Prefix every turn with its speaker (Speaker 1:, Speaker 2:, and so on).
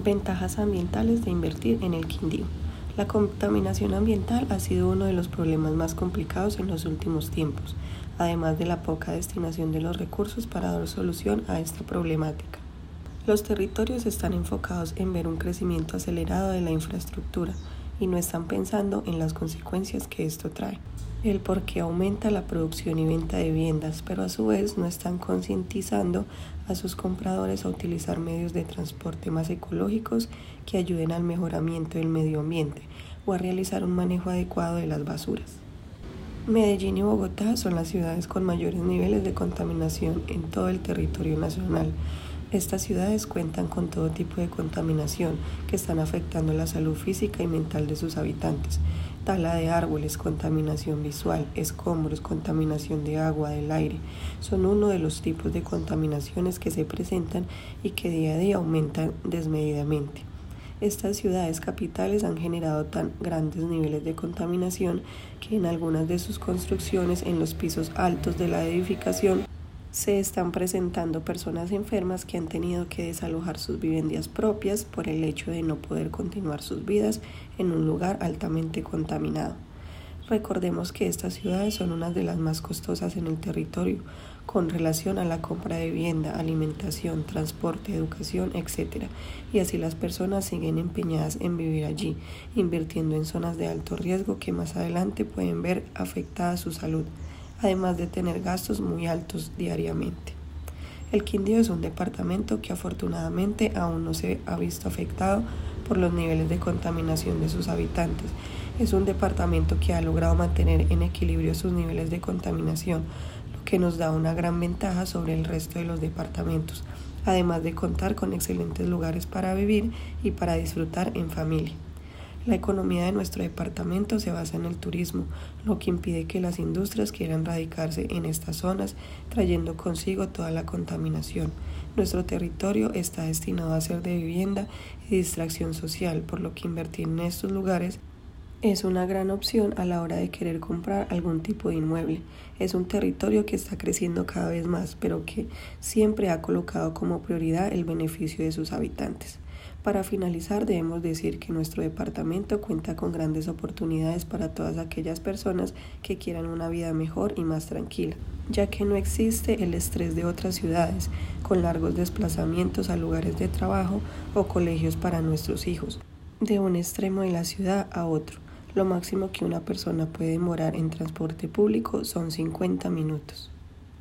Speaker 1: Ventajas ambientales de invertir en el Quindío. La contaminación ambiental ha sido uno de los problemas más complicados en los últimos tiempos, además de la poca destinación de los recursos para dar solución a esta problemática. Los territorios están enfocados en ver un crecimiento acelerado de la infraestructura y no están pensando en las consecuencias que esto trae el por qué aumenta la producción y venta de viviendas, pero a su vez no están concientizando a sus compradores a utilizar medios de transporte más ecológicos que ayuden al mejoramiento del medio ambiente o a realizar un manejo adecuado de las basuras. Medellín y Bogotá son las ciudades con mayores niveles de contaminación en todo el territorio nacional. Estas ciudades cuentan con todo tipo de contaminación que están afectando la salud física y mental de sus habitantes tala de árboles, contaminación visual, escombros, contaminación de agua, del aire, son uno de los tipos de contaminaciones que se presentan y que día a día aumentan desmedidamente. Estas ciudades capitales han generado tan grandes niveles de contaminación que en algunas de sus construcciones en los pisos altos de la edificación se están presentando personas enfermas que han tenido que desalojar sus viviendas propias por el hecho de no poder continuar sus vidas en un lugar altamente contaminado. Recordemos que estas ciudades son unas de las más costosas en el territorio con relación a la compra de vivienda, alimentación, transporte, educación, etc. Y así las personas siguen empeñadas en vivir allí, invirtiendo en zonas de alto riesgo que más adelante pueden ver afectada su salud además de tener gastos muy altos diariamente. El Quindío es un departamento que afortunadamente aún no se ha visto afectado por los niveles de contaminación de sus habitantes. Es un departamento que ha logrado mantener en equilibrio sus niveles de contaminación, lo que nos da una gran ventaja sobre el resto de los departamentos, además de contar con excelentes lugares para vivir y para disfrutar en familia. La economía de nuestro departamento se basa en el turismo, lo que impide que las industrias quieran radicarse en estas zonas, trayendo consigo toda la contaminación. Nuestro territorio está destinado a ser de vivienda y distracción social, por lo que invertir en estos lugares es una gran opción a la hora de querer comprar algún tipo de inmueble. Es un territorio que está creciendo cada vez más, pero que siempre ha colocado como prioridad el beneficio de sus habitantes. Para finalizar, debemos decir que nuestro departamento cuenta con grandes oportunidades para todas aquellas personas que quieran una vida mejor y más tranquila, ya que no existe el estrés de otras ciudades, con largos desplazamientos a lugares de trabajo o colegios para nuestros hijos, de un extremo de la ciudad a otro. Lo máximo que una persona puede demorar en transporte público son 50 minutos.